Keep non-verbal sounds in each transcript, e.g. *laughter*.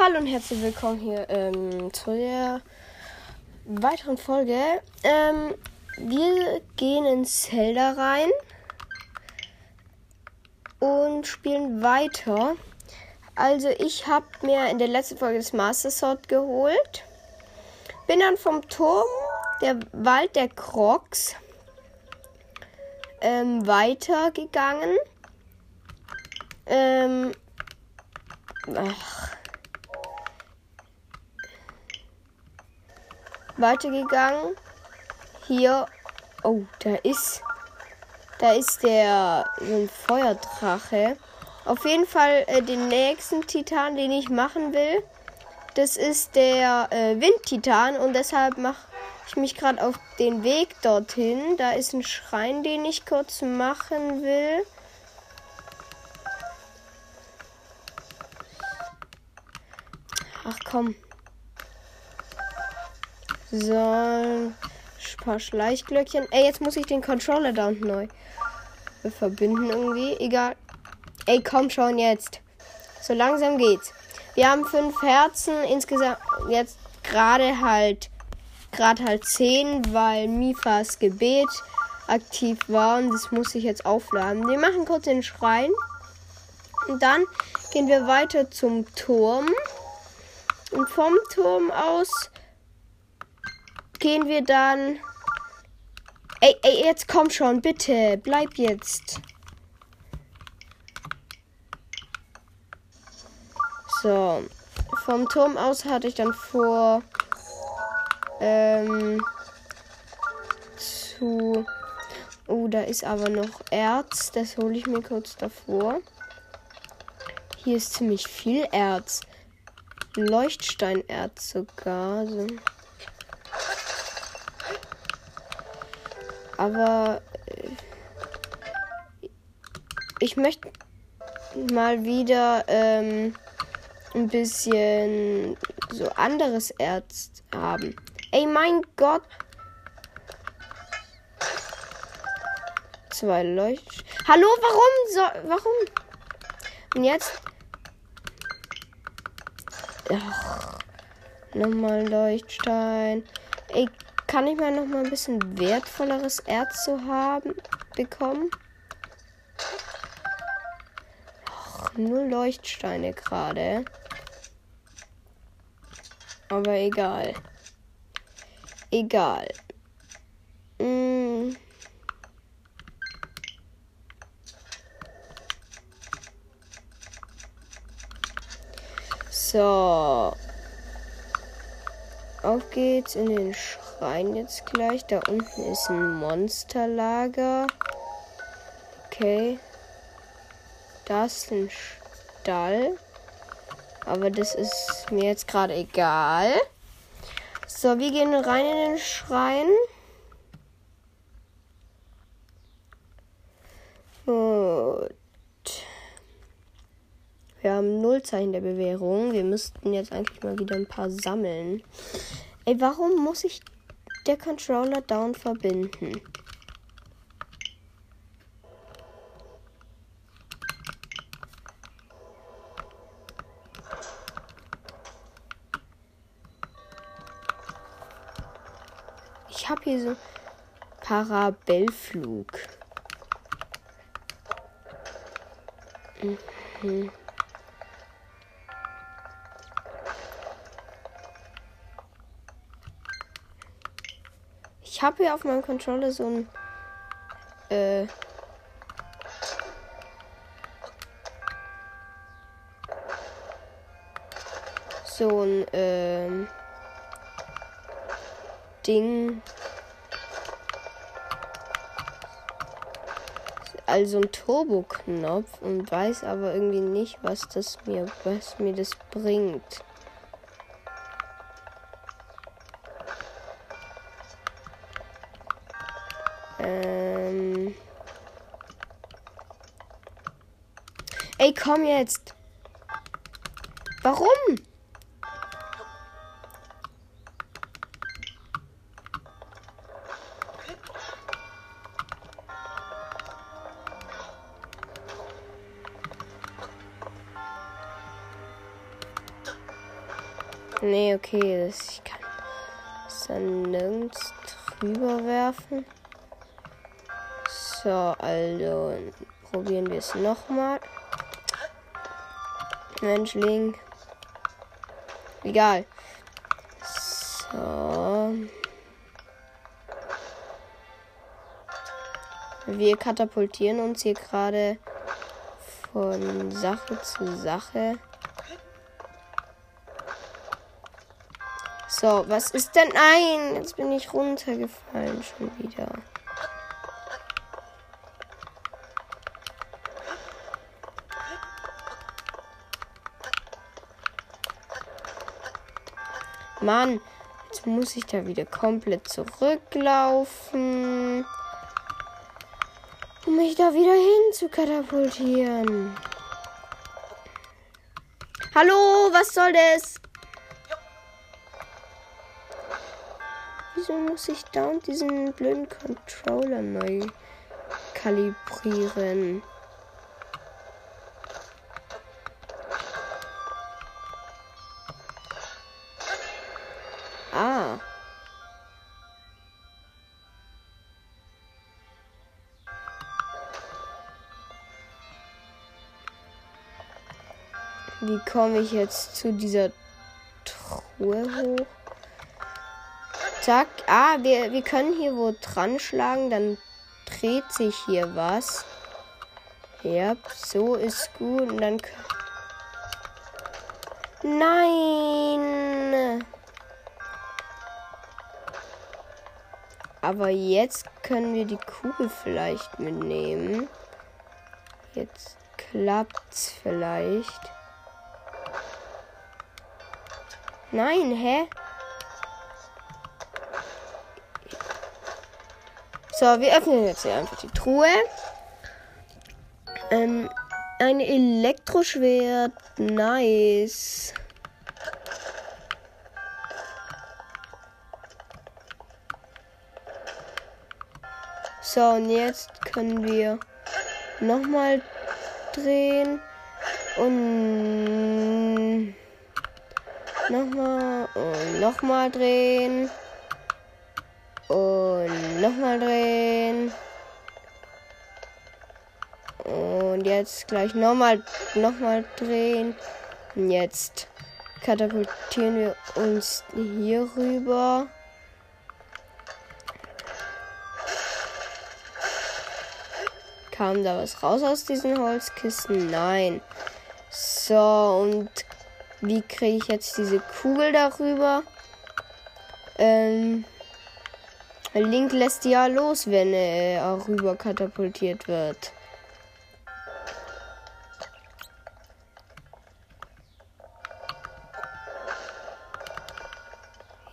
Hallo und herzlich willkommen hier ähm, zu der weiteren Folge. Ähm, wir gehen in Zelda rein und spielen weiter. Also ich habe mir in der letzten Folge das Master Sword geholt. Bin dann vom Turm, der Wald der Crocs, ähm, weitergegangen. Ähm, ach, weitergegangen. Hier. Oh, da ist. Da ist der so ein Feuerdrache. Auf jeden Fall äh, den nächsten Titan, den ich machen will. Das ist der äh, Windtitan und deshalb mache ich mich gerade auf den Weg dorthin. Da ist ein Schrein, den ich kurz machen will. Ach komm. So, ein paar Schleichglöckchen. Ey, jetzt muss ich den Controller da unten neu verbinden irgendwie. Egal. Ey, komm schon jetzt. So langsam geht's. Wir haben fünf Herzen. Insgesamt jetzt gerade halt gerade halt zehn, weil Mifas Gebet aktiv war und das muss ich jetzt aufladen. Wir machen kurz den Schrein und dann gehen wir weiter zum Turm. Und vom Turm aus gehen wir dann. Ey, ey, jetzt komm schon, bitte. Bleib jetzt. So. Vom Turm aus hatte ich dann vor. Ähm. Zu. Oh, da ist aber noch Erz. Das hole ich mir kurz davor. Hier ist ziemlich viel Erz. Leuchtsteinerz sogar. So. Aber äh, ich möchte mal wieder ähm, ein bisschen so anderes Erz haben. Ey, mein Gott. Zwei Leucht. Hallo, warum so? Warum? Und jetzt. Ach, nochmal Leuchtstein. Ey, kann ich mal noch mal ein bisschen wertvolleres Erz zu haben bekommen? nur Leuchtsteine gerade. Aber egal. Egal. Mm. So. Auf geht's in den Sch rein jetzt gleich. Da unten ist ein Monsterlager. Okay. Da ist ein Stall. Aber das ist mir jetzt gerade egal. So, wir gehen rein in den Schrein. Gut. Wir haben Nullzeichen der Bewährung. Wir müssten jetzt eigentlich mal wieder ein paar sammeln. Ey, warum muss ich der Controller down verbinden. Ich habe hier so Parabellflug. Mhm. Ich habe hier auf meinem Controller so ein äh, so ein ähm, Ding. Also ein Turbo-Knopf und weiß aber irgendwie nicht, was das mir, was mir das bringt. Ey, komm jetzt. Warum? Nee, okay, das, ich kann es dann nirgends drüber werfen. So, also probieren wir es nochmal. Menschling. Egal. So. Wir katapultieren uns hier gerade von Sache zu Sache. So, was ist denn? Nein, jetzt bin ich runtergefallen schon wieder. Mann, jetzt muss ich da wieder komplett zurücklaufen, um mich da wieder hin zu katapultieren. Hallo, was soll das? Wieso muss ich da und diesen blöden Controller neu kalibrieren? Wie komme ich jetzt zu dieser Truhe hoch? Zack. Ah, wir, wir können hier wo dran schlagen, dann dreht sich hier was. Ja, so ist gut. Und dann. Nein! Aber jetzt können wir die Kugel vielleicht mitnehmen. Jetzt klappt's vielleicht. Nein, hä? So, wir öffnen jetzt hier einfach die Truhe. Ähm, ein Elektroschwert. Nice. So, und jetzt können wir nochmal drehen und nochmal und nochmal drehen und nochmal drehen und jetzt gleich nochmal nochmal drehen und jetzt katapultieren wir uns hier rüber. Kam da was raus aus diesen Holzkisten? Nein. So, und wie kriege ich jetzt diese Kugel darüber? Ähm, Link lässt ja los, wenn er rüber katapultiert wird.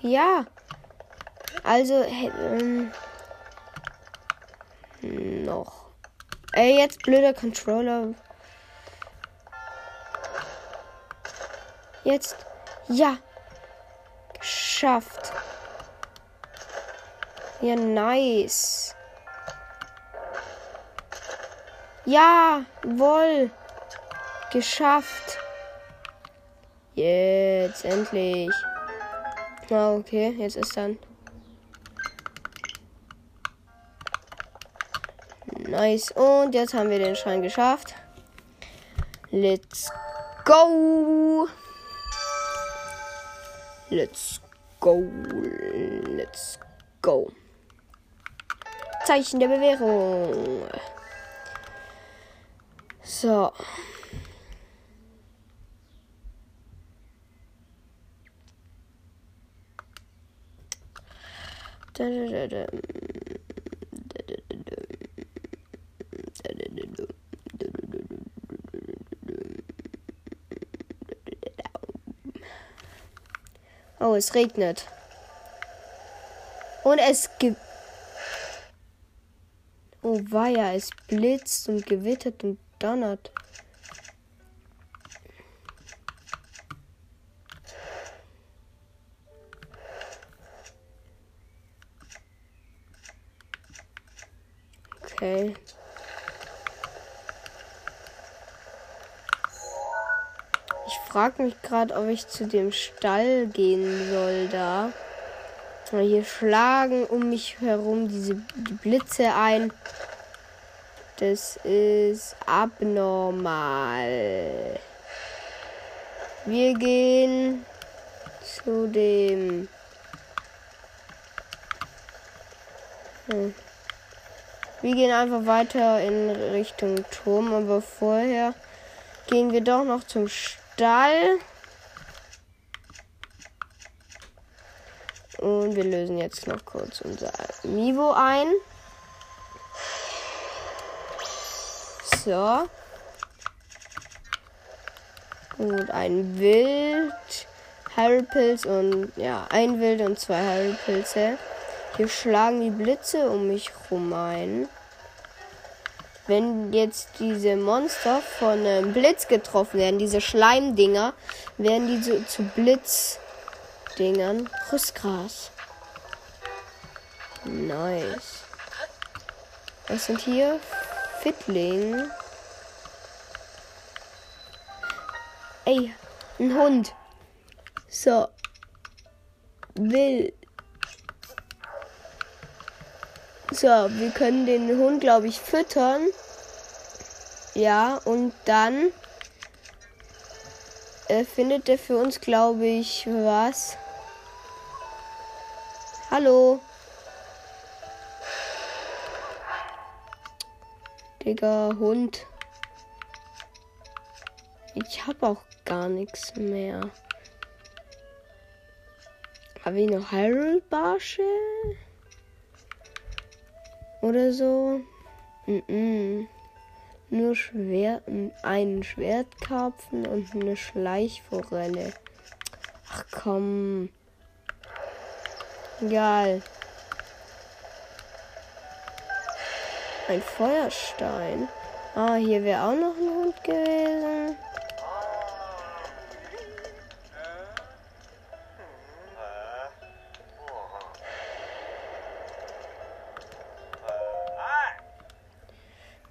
Ja. Also, ähm, noch. Ey, jetzt blöder Controller. Jetzt. Ja. Geschafft. Ja, nice. Ja, wohl. Geschafft. Jetzt endlich. Na, ah, okay, jetzt ist dann. Nice. Und jetzt haben wir den Schein geschafft. Let's go. Let's go. Let's go. Zeichen der Bewährung. So. Da, da, da, Oh, es regnet. Und es gibt. Oh weia, es blitzt und gewittert und donnert. Okay. Frage mich gerade, ob ich zu dem Stall gehen soll da. Hier schlagen um mich herum diese die Blitze ein. Das ist abnormal. Wir gehen zu dem. Hm. Wir gehen einfach weiter in Richtung Turm, aber vorher gehen wir doch noch zum Stall. Und wir lösen jetzt noch kurz unser Niveau ein. So. Gut, ein Wild, Harrypilz und ja, ein Wild und zwei Harrypilze. Hier schlagen die Blitze um mich rum ein. Wenn jetzt diese Monster von einem Blitz getroffen werden, diese Schleimdinger, werden die zu, zu Blitzdingern. Rüstgras. Nice. Was sind hier? Fittling. Ey, ein Hund. So. Will. So, wir können den Hund, glaube ich, füttern. Ja, und dann äh, findet er für uns, glaube ich, was. Hallo. Digga, Hund. Ich habe auch gar nichts mehr. Habe ich noch Heilbarsche? Oder so? Mm -mm. Nur Schwert, einen Schwertkarpfen und eine Schleichforelle. Ach komm. Egal. Ein Feuerstein. Ah, hier wäre auch noch ein Hund gewesen.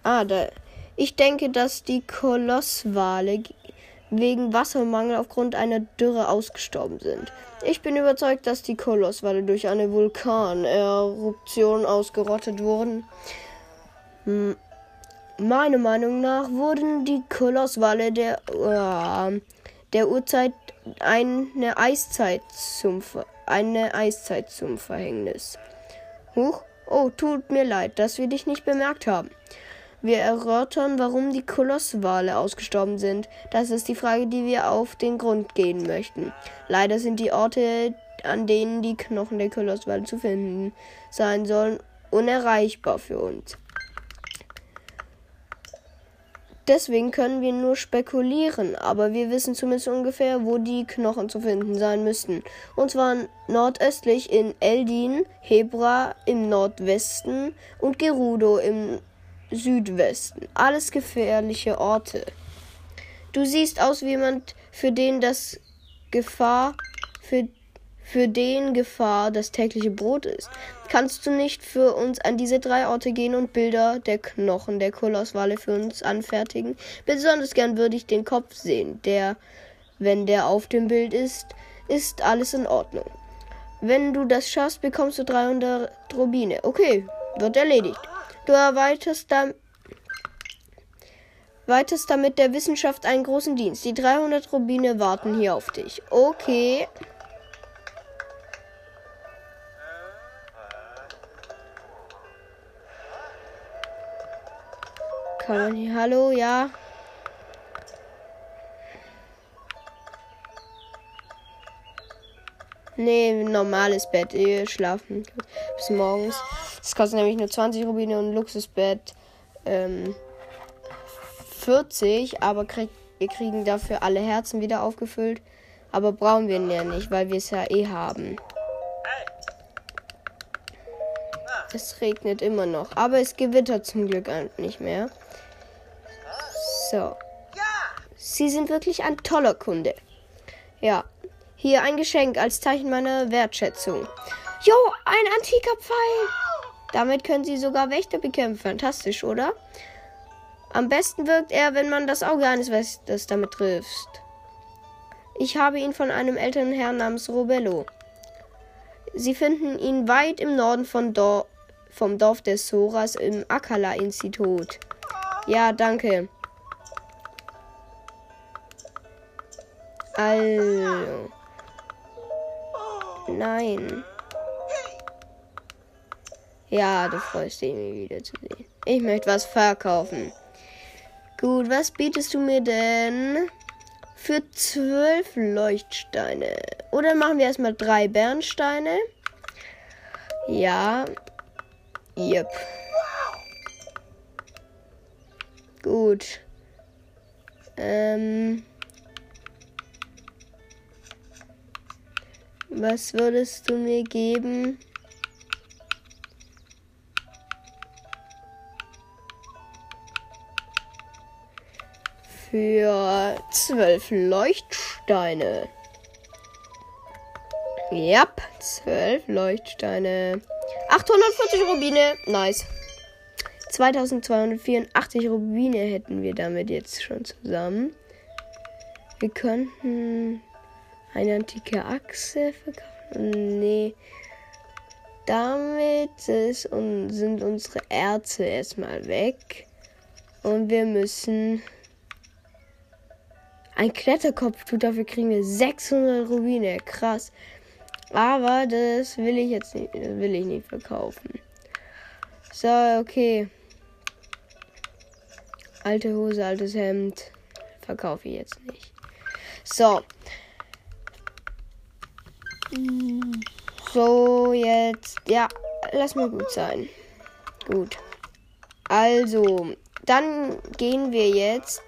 Ah, da. Ich denke, dass die Kolosswale wegen Wassermangel aufgrund einer Dürre ausgestorben sind. Ich bin überzeugt, dass die Kolosswale durch eine Vulkaneruption ausgerottet wurden. Hm. Meiner Meinung nach wurden die Kolosswale der, uh, der Urzeit eine Eiszeit zum eine Eiszeit zum Verhängnis. Huch, oh, tut mir leid, dass wir dich nicht bemerkt haben. Wir erörtern, warum die Kolosswale ausgestorben sind. Das ist die Frage, die wir auf den Grund gehen möchten. Leider sind die Orte, an denen die Knochen der Kolosswale zu finden sein sollen, unerreichbar für uns. Deswegen können wir nur spekulieren, aber wir wissen zumindest ungefähr, wo die Knochen zu finden sein müssten. Und zwar nordöstlich in Eldin, Hebra im Nordwesten und Gerudo im Südwesten. Alles gefährliche Orte. Du siehst aus wie jemand, für den das Gefahr, für für den Gefahr das tägliche Brot ist. Kannst du nicht für uns an diese drei Orte gehen und Bilder der Knochen der Kolosswale für uns anfertigen? Besonders gern würde ich den Kopf sehen. Der, wenn der auf dem Bild ist, ist alles in Ordnung. Wenn du das schaffst, bekommst du 300 Rubine. Okay, wird erledigt. Du erweiterst damit weitest damit der Wissenschaft einen großen Dienst. Die 300 Rubine warten hier auf dich. Okay. Kann man hier. Hallo, ja. Nee, normales Bett. Ihr schlafen bis morgens. Das kostet nämlich nur 20 Rubine und ein Luxusbett ähm, 40. Aber krieg, wir kriegen dafür alle Herzen wieder aufgefüllt. Aber brauchen wir ja nicht, weil wir es ja eh haben. Es regnet immer noch. Aber es gewittert zum Glück nicht mehr. So. Sie sind wirklich ein toller Kunde. Ja. Hier ein Geschenk als Zeichen meiner Wertschätzung. Jo, ein antiker Pfeil. Damit können Sie sogar Wächter bekämpfen. Fantastisch, oder? Am besten wirkt er, wenn man das Auge eines Wächters damit trifft. Ich habe ihn von einem älteren Herrn namens Robello. Sie finden ihn weit im Norden von Dor vom Dorf des Soras im Akala-Institut. Ja, danke. Also. Nein. Ja, du freust dich, mich wiederzusehen. Ich möchte was verkaufen. Gut, was bietest du mir denn für zwölf Leuchtsteine? Oder machen wir erstmal drei Bernsteine? Ja. Yep. Gut. Ähm. Was würdest du mir geben? Für zwölf Leuchtsteine. Ja, zwölf Leuchtsteine. 840 Rubine. Nice. 2284 Rubine hätten wir damit jetzt schon zusammen. Wir könnten eine antike Achse verkaufen? Nee. Damit sind unsere Erze erstmal weg. Und wir müssen ein Kletterkopf tut. Dafür kriegen wir 600 Rubine. Krass. Aber das will ich jetzt nicht, will ich nicht verkaufen. So, okay. Alte Hose, altes Hemd. Verkaufe ich jetzt nicht. So. So, jetzt. Ja, lass mal gut sein. Gut. Also, dann gehen wir jetzt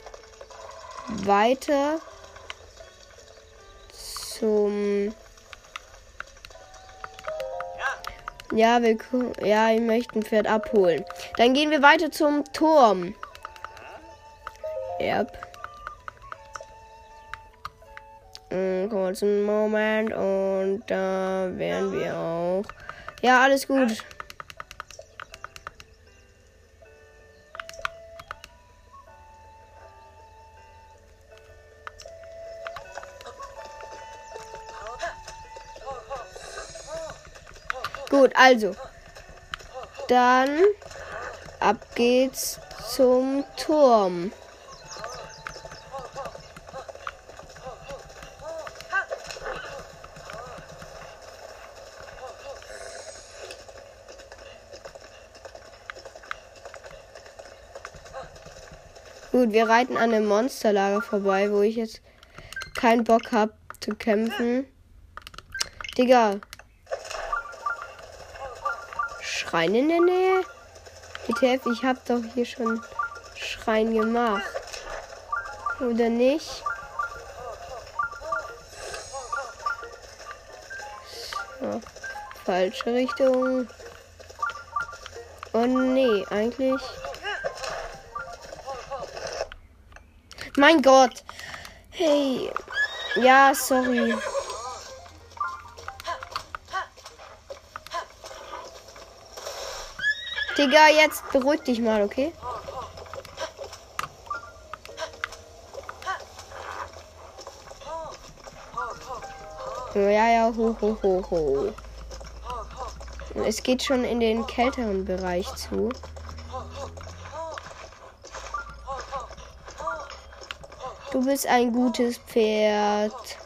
weiter zum. Ja, wir, ja, ich möchte ein Pferd abholen. Dann gehen wir weiter zum Turm. Yep. Einen kurzen Moment und da wären wir auch. Ja, alles gut. Gut, also. Dann ab geht's zum Turm. Gut, wir reiten an einem Monsterlager vorbei, wo ich jetzt keinen Bock habe zu kämpfen. Digga. Schrein in der Nähe? WTF, ich hab doch hier schon Schrein gemacht. Oder nicht? So, falsche Richtung. Oh nee, eigentlich. Mein Gott. Hey. Ja, sorry. Digga, jetzt beruhig dich mal, okay? Ja, ja, ho, ho, ho, ho. Es geht schon in den kälteren Bereich zu. Du bist ein gutes Pferd.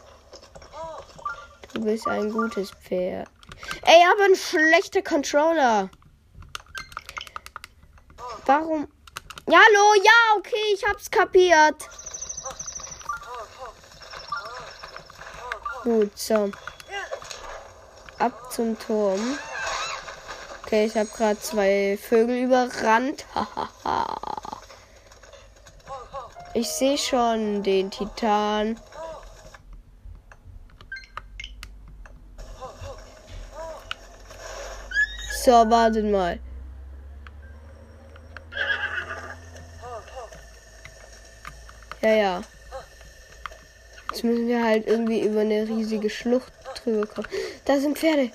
Du bist ein gutes Pferd. Ey, aber ein schlechter Controller. Warum? Ja, hallo, ja, okay, ich hab's kapiert. Gut, so. Ab zum Turm. Okay, ich habe gerade zwei Vögel überrannt. *laughs* Hahaha. Ich sehe schon den Titan. So, wartet mal. Ja, ja. Jetzt müssen wir halt irgendwie über eine riesige Schlucht drüber kommen. Da sind Pferde.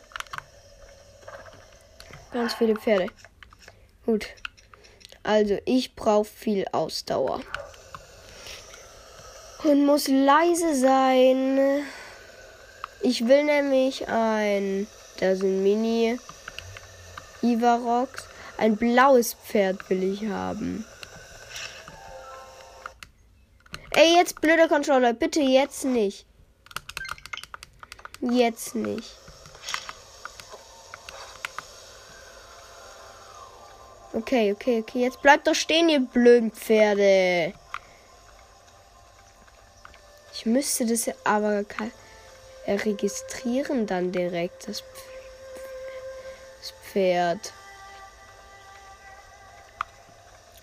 Ganz viele Pferde. Gut. Also, ich brauche viel Ausdauer. Und muss leise sein. Ich will nämlich ein. Da sind Mini. Ivarox. Ein blaues Pferd will ich haben. Ey, jetzt blöder Controller. Bitte jetzt nicht. Jetzt nicht. Okay, okay, okay. Jetzt bleibt doch stehen, ihr blöden Pferde. Ich müsste das aber registrieren dann direkt, das Pferd.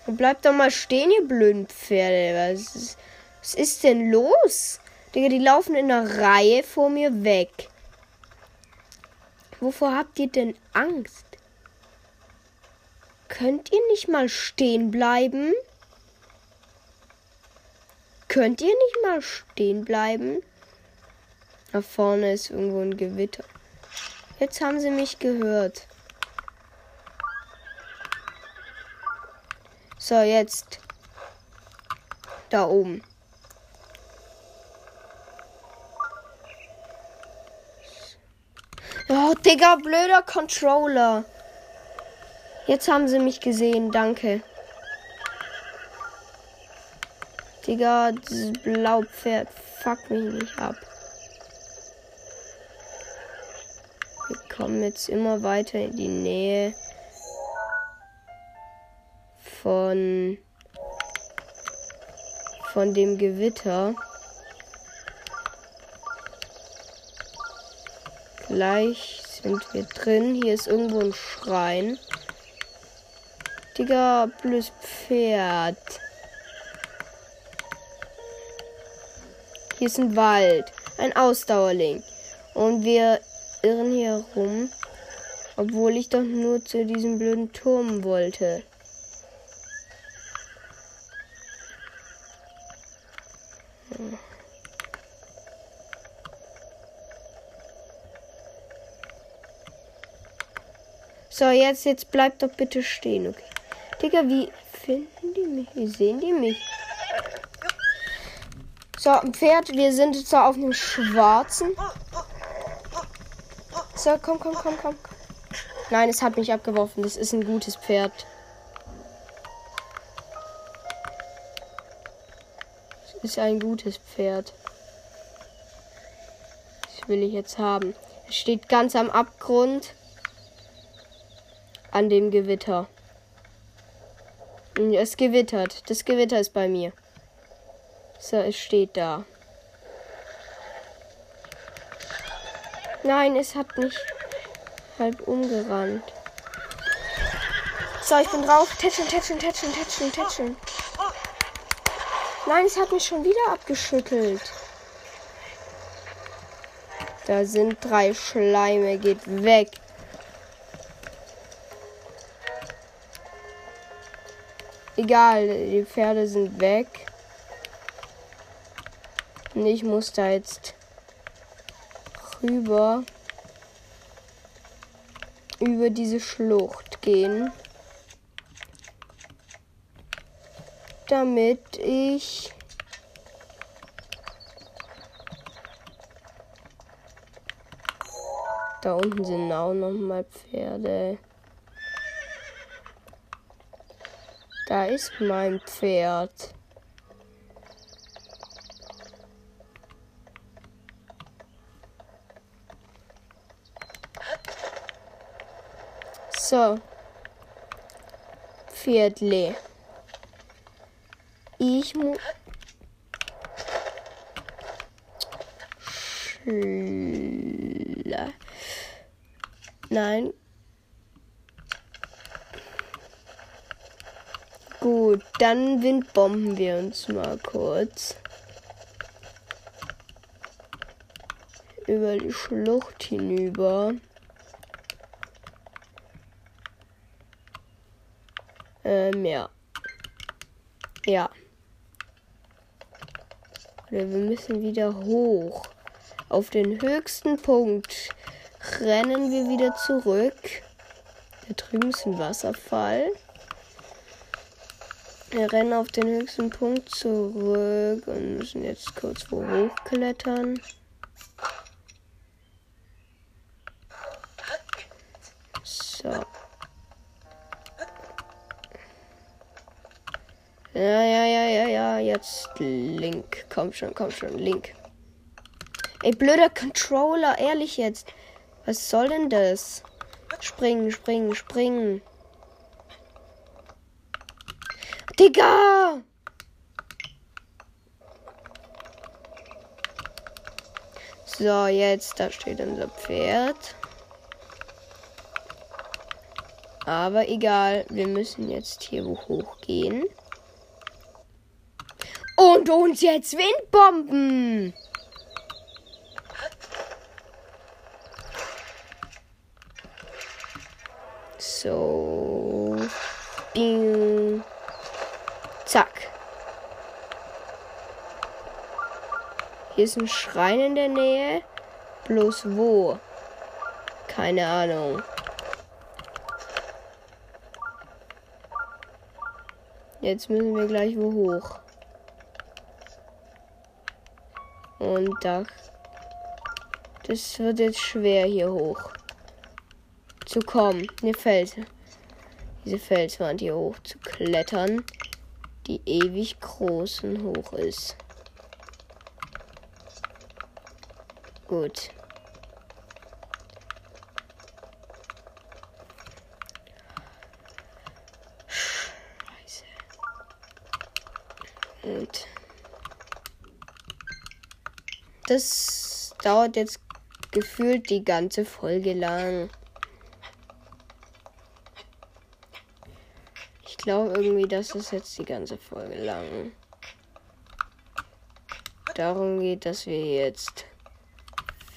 Bleibt doch mal stehen, ihr blöden Pferde. Was ist, was ist denn los? Digga, die laufen in einer Reihe vor mir weg. Wovor habt ihr denn Angst? Könnt ihr nicht mal stehen bleiben? Könnt ihr nicht mal stehen bleiben? Da vorne ist irgendwo ein Gewitter. Jetzt haben sie mich gehört. So, jetzt. Da oben. Oh, Digga, blöder Controller. Jetzt haben sie mich gesehen, danke. Digga, dieses Blaupferd fuck mich nicht ab. Wir kommen jetzt immer weiter in die Nähe von von dem Gewitter. Gleich sind wir drin. Hier ist irgendwo ein Schrein. Digga, plus Pferd. Hier ist ein Wald. Ein Ausdauerling. Und wir irren hier rum. Obwohl ich doch nur zu diesem blöden Turm wollte. So, jetzt, jetzt bleibt doch bitte stehen, okay? Digga, wie finden die mich? Wie sehen die mich? So, ein Pferd. Wir sind jetzt auf einem schwarzen. So, komm, komm, komm, komm. Nein, es hat mich abgeworfen. Das ist ein gutes Pferd. Das ist ein gutes Pferd. Das will ich jetzt haben. Es steht ganz am Abgrund. An dem Gewitter. Es gewittert. Das Gewitter ist bei mir. So, es steht da. Nein, es hat mich halb umgerannt. So, ich bin drauf. Tätscheln, tätscheln, tätscheln, tätscheln, tätscheln. Nein, es hat mich schon wieder abgeschüttelt. Da sind drei Schleime. Geht weg. Egal, die Pferde sind weg. Und ich muss da jetzt rüber über diese Schlucht gehen. Damit ich da unten sind auch noch mal Pferde. Da ist mein Pferd. So. Pferdle. Ich muss. Nein, Gut, dann windbomben wir uns mal kurz. Über die Schlucht hinüber. Ähm, ja. Ja. Oder wir müssen wieder hoch. Auf den höchsten Punkt rennen wir wieder zurück. Da drüben ist ein Wasserfall. Wir rennen auf den höchsten Punkt zurück und müssen jetzt kurz wo hochklettern. So. Ja, ja, ja, ja, ja. Jetzt Link. Komm schon, komm schon, Link. Ey, blöder Controller, ehrlich jetzt. Was soll denn das? Springen, springen, springen. Digga! So, jetzt, da steht unser Pferd. Aber egal, wir müssen jetzt hier hochgehen. Und uns jetzt Windbomben! So. Bing. Zack. Hier ist ein Schrein in der Nähe. Bloß wo? Keine Ahnung. Jetzt müssen wir gleich wo hoch. Und da. Das wird jetzt schwer hier hoch zu kommen. Eine Fels. Diese Felswand hier hoch zu klettern, die ewig groß und hoch ist. Gut. Scheiße. Und das dauert jetzt gefühlt die ganze Folge lang. glaube irgendwie, dass es jetzt die ganze Folge lang darum geht, dass wir jetzt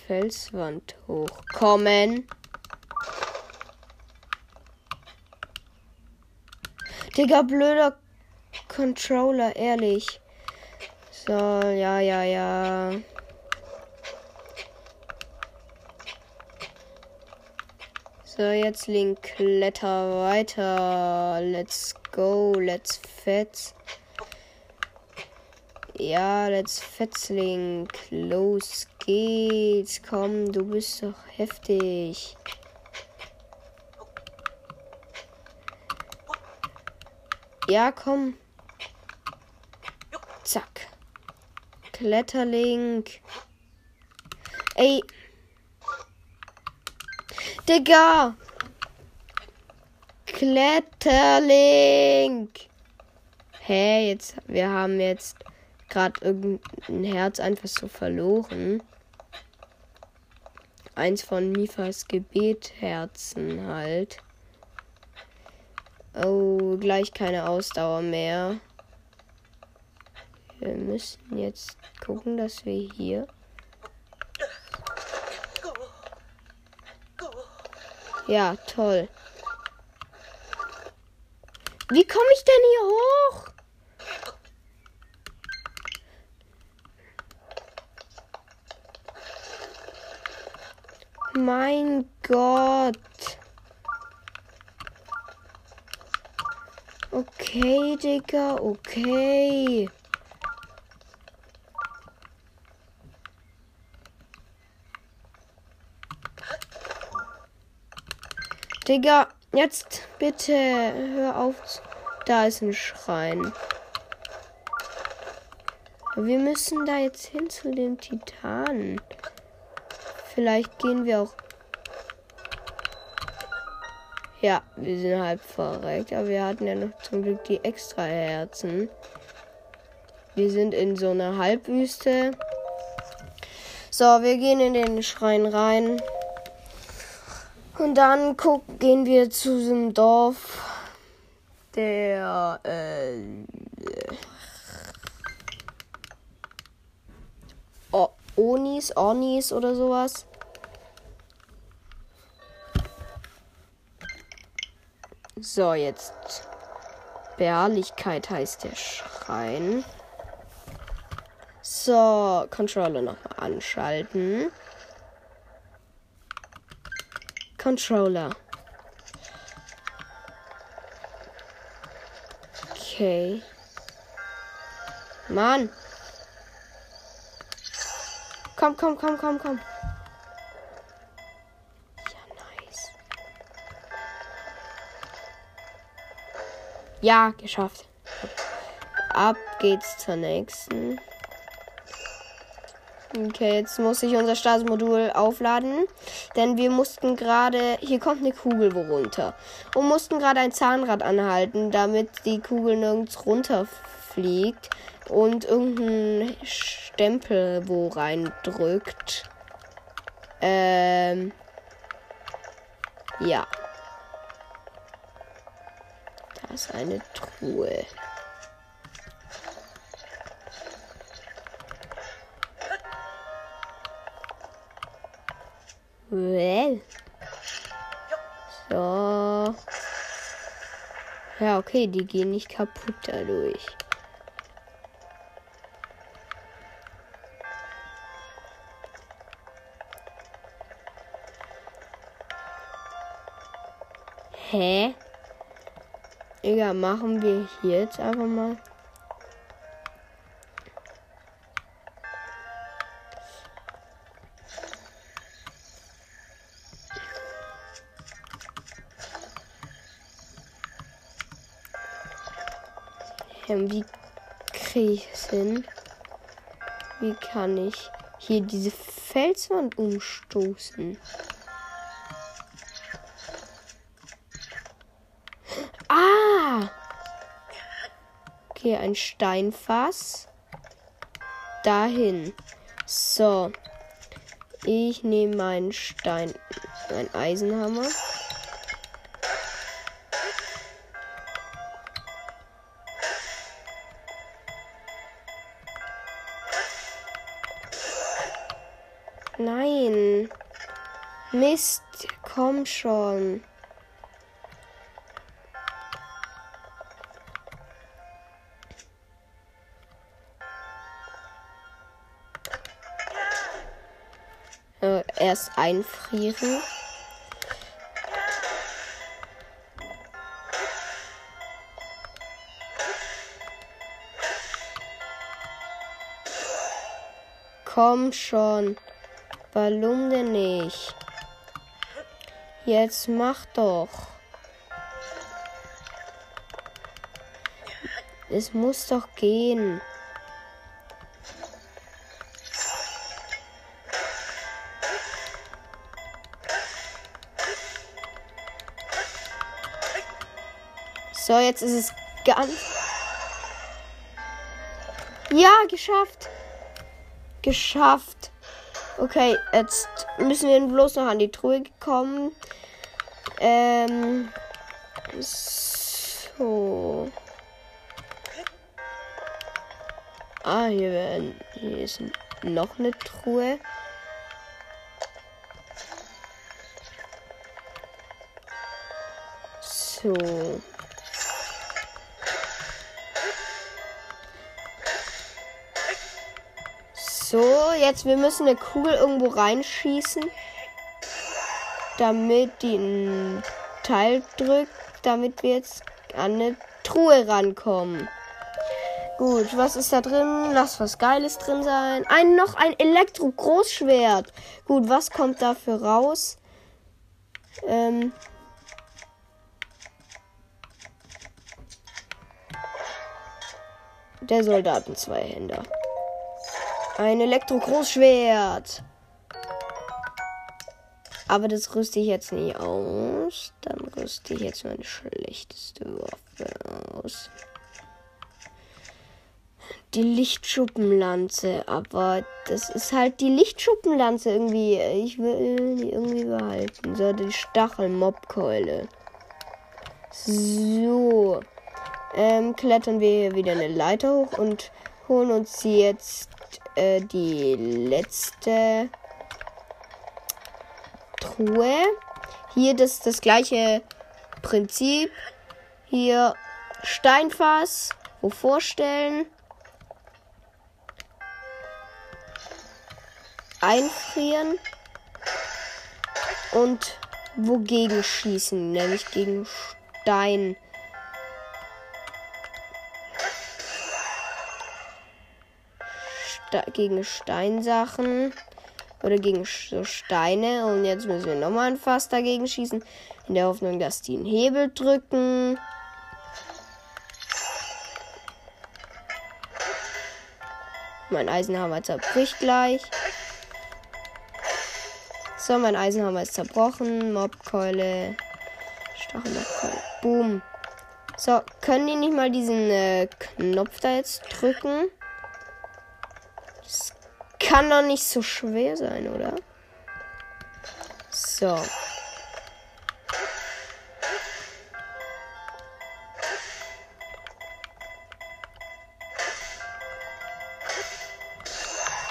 Felswand hochkommen. Digga, blöder Controller, ehrlich. So, ja, ja, ja. So, jetzt Link, kletter weiter. Let's go, let's fetz. Ja, let's fetz, Link. Los geht's. Komm, du bist doch heftig. Ja, komm. Zack. Kletterlink. Ey, Digga! Kletterling! Hä, jetzt, wir haben jetzt gerade irgendein Herz einfach so verloren. Eins von Mifas Gebetherzen halt. Oh, gleich keine Ausdauer mehr. Wir müssen jetzt gucken, dass wir hier Ja, toll. Wie komme ich denn hier hoch? Mein Gott. Okay, Digga, okay. Digga, jetzt bitte hör auf. Da ist ein Schrein. Wir müssen da jetzt hin zu dem Titan. Vielleicht gehen wir auch. Ja, wir sind halb verreckt, aber wir hatten ja noch zum Glück die extra Herzen. Wir sind in so einer Halbwüste. So, wir gehen in den Schrein rein. Und dann guck, gehen wir zu diesem Dorf der äh, Onis, Onis oder sowas. So, jetzt Beharrlichkeit heißt der Schrein. So, Controller nochmal anschalten. Controller. Okay. Mann. Komm, komm, komm, komm, komm. Ja, geschafft. Ab geht's zur nächsten. Okay, jetzt muss ich unser Stasmodul aufladen, denn wir mussten gerade, hier kommt eine Kugel wo runter und mussten gerade ein Zahnrad anhalten, damit die Kugel nirgends runterfliegt und irgendein Stempel wo reindrückt. Ähm, ja. Ist eine Truhe. Well. So. Ja, okay, die gehen nicht kaputt dadurch. Hä? Egal, machen wir hier jetzt einfach mal. Wie kriege ich es hin? Wie kann ich hier diese Felswand umstoßen? Okay, ein Steinfass. Dahin. So. Ich nehme meinen Stein, meinen Eisenhammer. Nein. Mist, komm schon. Erst einfrieren. Komm schon. Warum denn nicht? Jetzt mach doch. Es muss doch gehen. So, jetzt ist es ganz. Ja, geschafft. Geschafft. Okay, jetzt müssen wir bloß noch an die Truhe kommen. Ähm. So. Ah, hier, werden, hier ist noch eine Truhe. So. So, jetzt wir müssen eine Kugel irgendwo reinschießen, damit die ein Teil drückt, damit wir jetzt an eine Truhe rankommen. Gut, was ist da drin? Lass was Geiles drin sein. Ein noch ein Elektro-Großschwert. Gut, was kommt dafür raus? Ähm. Der Soldaten-Zweihänder. Ein Elektro-Großschwert. Aber das rüste ich jetzt nicht aus. Dann rüste ich jetzt meine schlechteste Waffe aus. Die Lichtschuppenlanze. Aber das ist halt die Lichtschuppenlanze irgendwie. Ich will die irgendwie behalten. So, die Stachel-Mobkeule. So. Ähm, klettern wir hier wieder eine Leiter hoch und holen uns jetzt äh, die letzte Truhe. Hier das das gleiche Prinzip. Hier Steinfass, wo vorstellen. Einfrieren und wogegen schießen, nämlich gegen Stein. Gegen Steinsachen. Oder gegen so Steine. Und jetzt müssen wir nochmal ein Fass dagegen schießen. In der Hoffnung, dass die einen Hebel drücken. Mein Eisenhammer zerbricht gleich. So, mein Eisenhammer ist zerbrochen. Mobkeule. Stachelmobkeule. Boom. So, können die nicht mal diesen äh, Knopf da jetzt drücken? Kann doch nicht so schwer sein, oder? So.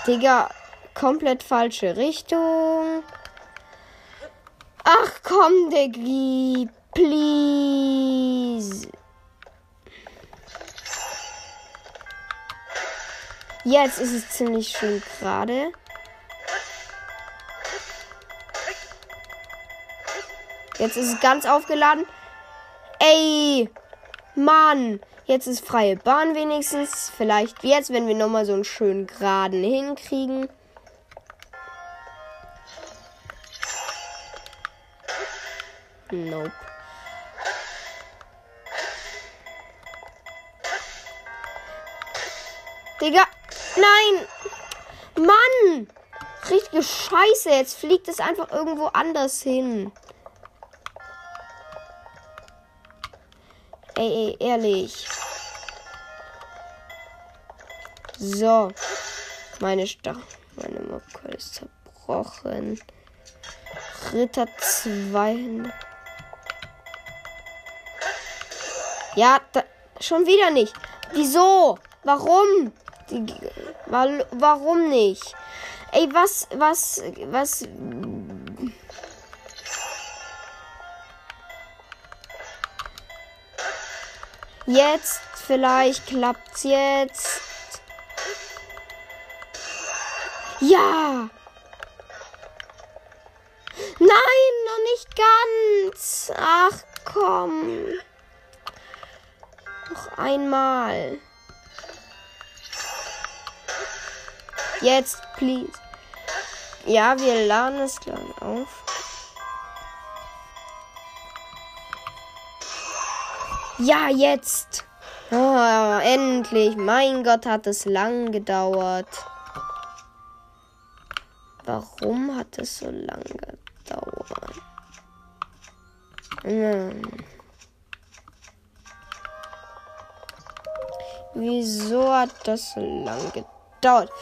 Digga, komplett falsche Richtung. Ach komm, Diggi, please. Jetzt ist es ziemlich schön gerade. Jetzt ist es ganz aufgeladen. Ey, Mann. Jetzt ist freie Bahn wenigstens. Vielleicht jetzt, wenn wir nochmal so einen schönen geraden hinkriegen. Nope. Digga, nein! Mann! Richtige Scheiße, jetzt fliegt es einfach irgendwo anders hin. Ey, ey, ehrlich. So. Meine Stach. Meine Mobkeule ist zerbrochen. Ritter 200. Ja, da, schon wieder nicht. Wieso? Warum? Die, warum nicht? Ey, was, was, was. Jetzt, vielleicht klappt's jetzt. Ja! Nein, noch nicht ganz. Ach komm. Noch einmal. Jetzt, please. Ja, wir laden es dann auf. Ja, jetzt. Oh, endlich. Mein Gott, hat es lang gedauert. Warum hat es so lange gedauert? Hm. Wieso hat das so lange gedauert?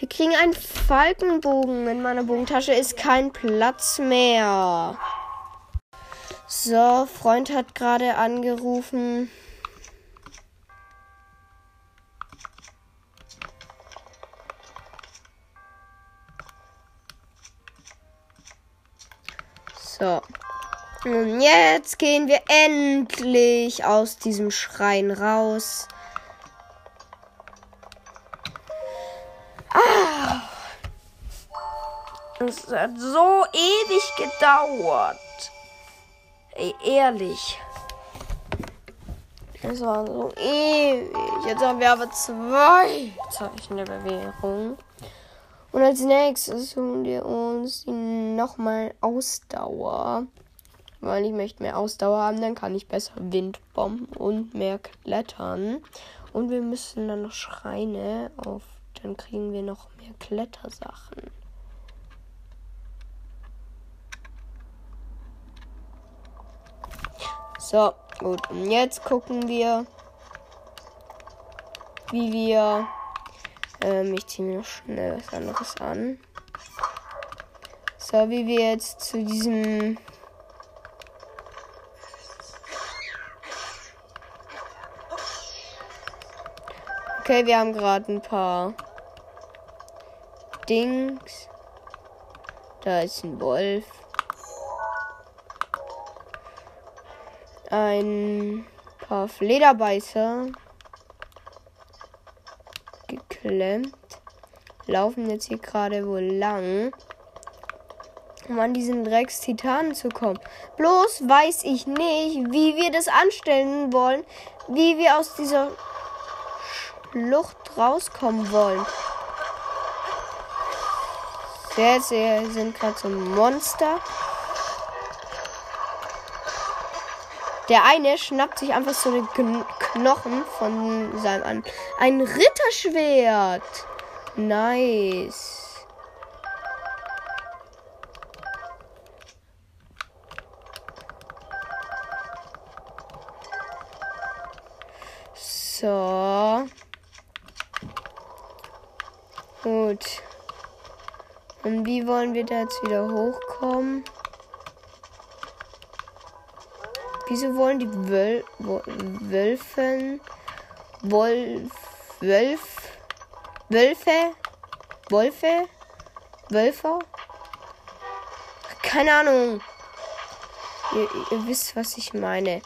Wir kriegen einen Falkenbogen. In meiner Bogentasche ist kein Platz mehr. So, Freund hat gerade angerufen. So. Und jetzt gehen wir endlich aus diesem Schrein raus. Ah. Es hat so ewig gedauert. Ey, ehrlich. Es war so ewig. Jetzt haben wir aber zwei Zeichen der Bewährung. Und als nächstes holen wir uns nochmal Ausdauer. Weil ich möchte mehr Ausdauer haben, dann kann ich besser Windbomben und mehr klettern. Und wir müssen dann noch Schreine auf. Dann kriegen wir noch mehr Klettersachen. So, gut. Und jetzt gucken wir, wie wir ähm, ich ziehe mir schnell was anderes an. So, wie wir jetzt zu diesem Okay, wir haben gerade ein paar Dings. Da ist ein Wolf. Ein paar Flederbeißer geklemmt. Laufen jetzt hier gerade wohl lang. Um an diesen Drecks-Titanen zu kommen. Bloß weiß ich nicht, wie wir das anstellen wollen. Wie wir aus dieser Schlucht rauskommen wollen. Sehr, sehr sind gerade so Monster. Der eine schnappt sich einfach so den Kn Knochen von seinem an. Ein Ritterschwert. Nice. Wie wollen wir da jetzt wieder hochkommen? Wieso wollen die Wöl Wölfen, Wolf, Wölf, Wölfe, Wolfe, Wölfer? Keine Ahnung. Ihr, ihr wisst, was ich meine.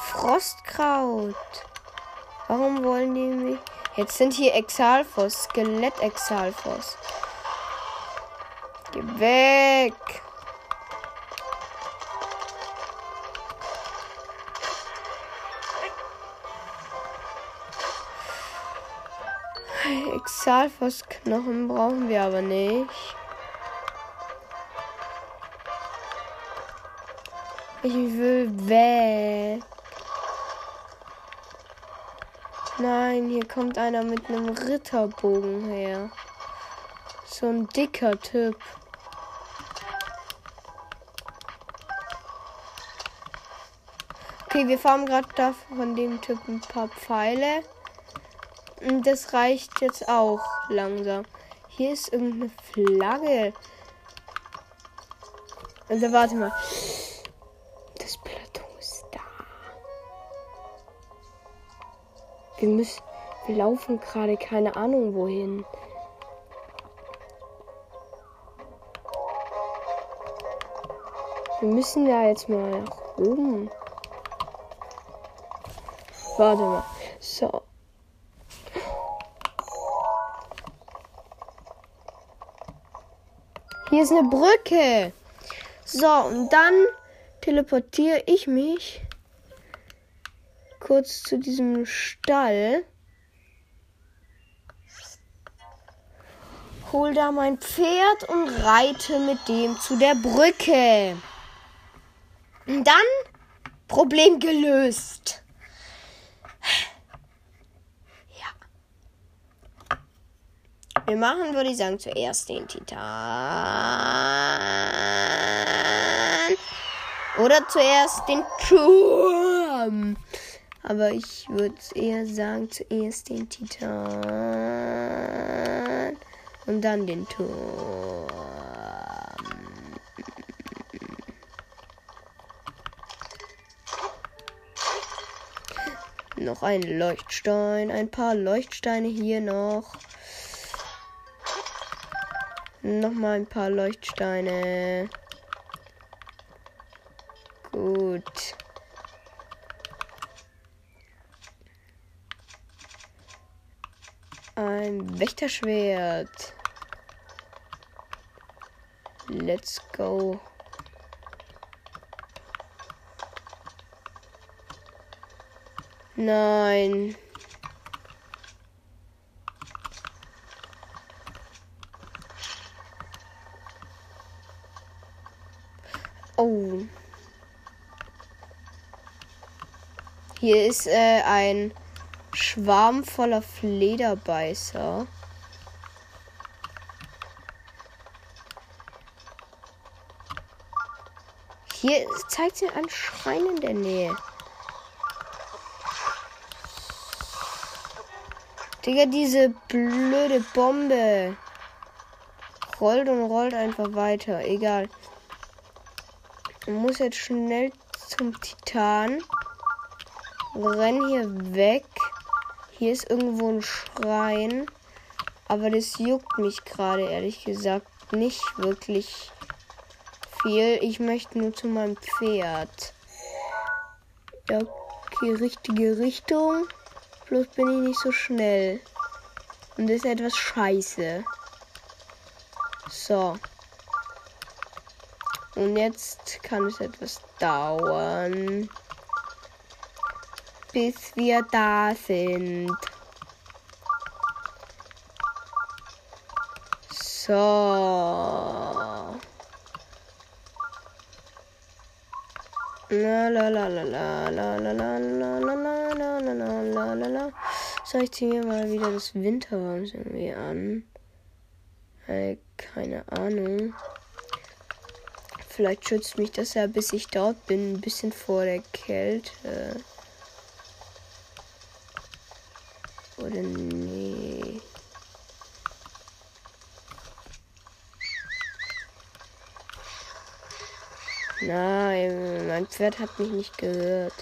Frostkraut. Warum wollen die mich? Jetzt sind hier Exalfos, Skelett-Exalfos. Geh weg. Exalfos Knochen brauchen wir aber nicht. Ich will weg. Nein, hier kommt einer mit einem Ritterbogen her. So ein dicker Typ. Okay, wir fahren gerade da von dem Typ ein paar Pfeile. Und das reicht jetzt auch langsam. Hier ist irgendeine Flagge. Also warte mal. Wir müssen. Wir laufen gerade keine Ahnung wohin. Wir müssen da jetzt mal nach oben. Warte mal. So. Hier ist eine Brücke. So, und dann teleportiere ich mich kurz zu diesem Stall. Hol da mein Pferd und reite mit dem zu der Brücke. Und dann Problem gelöst. Ja. Wir machen, würde ich sagen, zuerst den Titan. Oder zuerst den Turm. Aber ich würde eher sagen, zuerst den Titan und dann den Turm. Noch ein Leuchtstein, ein paar Leuchtsteine hier noch. Noch mal ein paar Leuchtsteine. Gut. Ein Wächterschwert. Let's go. Nein. Oh. Hier ist äh, ein Schwarm voller Flederbeißer. Hier zeigt sich ein Schrein in der Nähe. Digga, diese blöde Bombe. Rollt und rollt einfach weiter. Egal. Man muss jetzt schnell zum Titan. Renn hier weg. Hier ist irgendwo ein Schrein. Aber das juckt mich gerade, ehrlich gesagt, nicht wirklich viel. Ich möchte nur zu meinem Pferd. Ja, okay, richtige Richtung. Bloß bin ich nicht so schnell. Und das ist etwas scheiße. So. Und jetzt kann es etwas dauern bis wir da sind. So. So, ich ziehe mir mal wieder das Winterwams irgendwie an. Äh, keine Ahnung. Vielleicht schützt mich das ja, bis ich dort bin, ein bisschen vor der Kälte. Oder Nein, mein Pferd hat mich nicht gehört.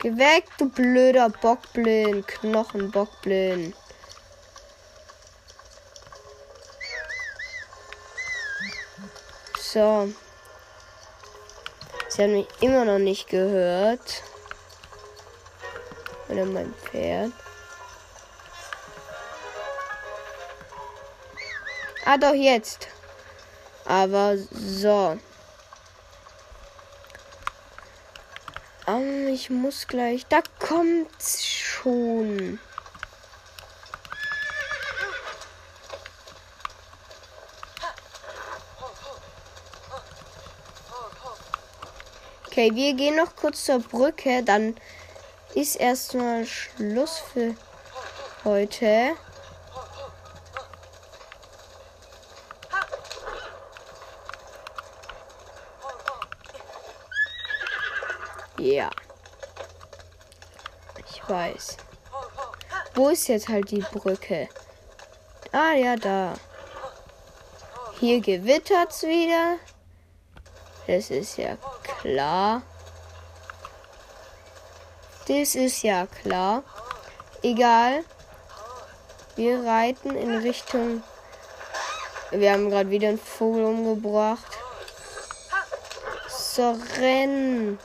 Geh weg, du blöder Bockblind, Knochenbockblind. So. Sie haben mich immer noch nicht gehört. Oder mein Pferd. Ah, doch jetzt. Aber so. Um, ich muss gleich. Da kommt's schon. Okay, wir gehen noch kurz zur Brücke. Dann ist erstmal Schluss für heute. Ja. Ich weiß. Ist jetzt halt die Brücke? Ah ja, da. Hier gewittert's wieder. Das ist ja klar. Das ist ja klar. Egal. Wir reiten in Richtung. Wir haben gerade wieder einen Vogel umgebracht. So, rennen.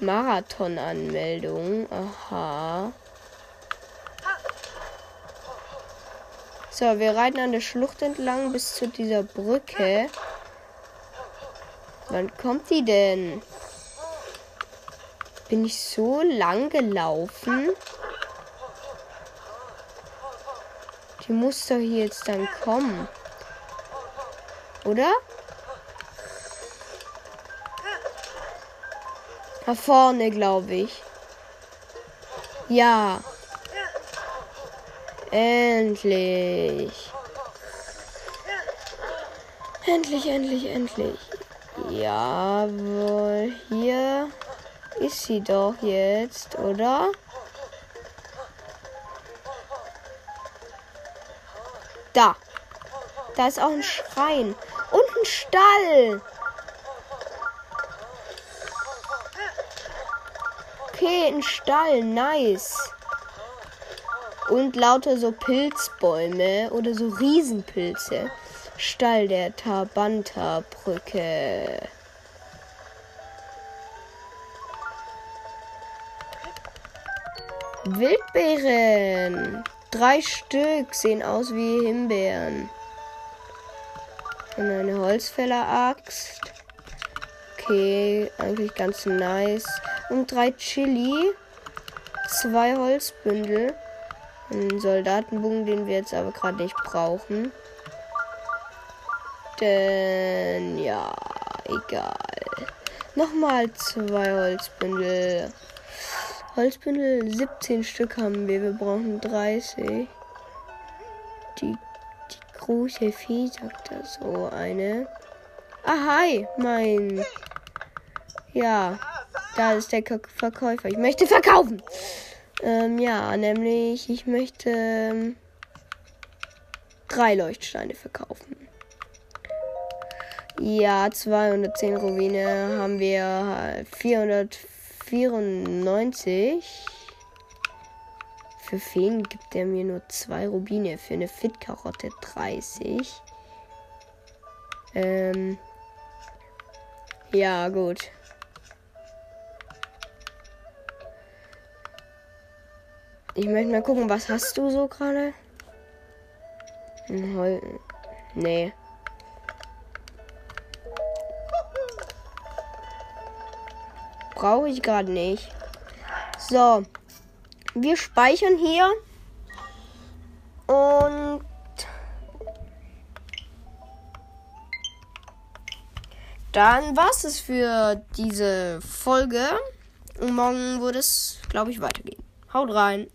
Marathon-Anmeldung. Aha. So, wir reiten an der Schlucht entlang bis zu dieser Brücke. Wann kommt die denn? Bin ich so lang gelaufen? Die muss doch hier jetzt dann kommen. Oder? Da vorne, glaube ich. Ja. Endlich. Endlich, endlich, endlich. Jawohl. Hier ist sie doch jetzt, oder? Da. Da ist auch ein Schrein. Und ein Stall. Okay, ein Stall. Nice. Und lauter so Pilzbäume oder so Riesenpilze. Stall der Tabanta-Brücke. Wildbeeren. Drei Stück sehen aus wie Himbeeren. Und eine Holzfäller-Axt. Okay, eigentlich ganz nice. Und drei Chili. Zwei Holzbündel. Ein Soldatenbogen, den wir jetzt aber gerade nicht brauchen. Denn ja, egal. Nochmal zwei Holzbündel. Holzbündel 17 Stück haben wir. Wir brauchen 30. Die, die große Vieh sagt da so eine. Ah, hi, mein. Ja, da ist der Verkäufer. Ich möchte verkaufen. Ähm, ja, nämlich ich möchte ähm, drei Leuchtsteine verkaufen. Ja, 210 Rubine haben wir 494. Für Feen gibt er mir nur zwei Rubine. Für eine Fit-Karotte 30. Ähm. Ja, gut. Ich möchte mal gucken, was hast du so gerade? Nee. Brauche ich gerade nicht. So, wir speichern hier. Und dann war es für diese Folge. Und morgen würde es, glaube ich, weitergehen. Haut rein.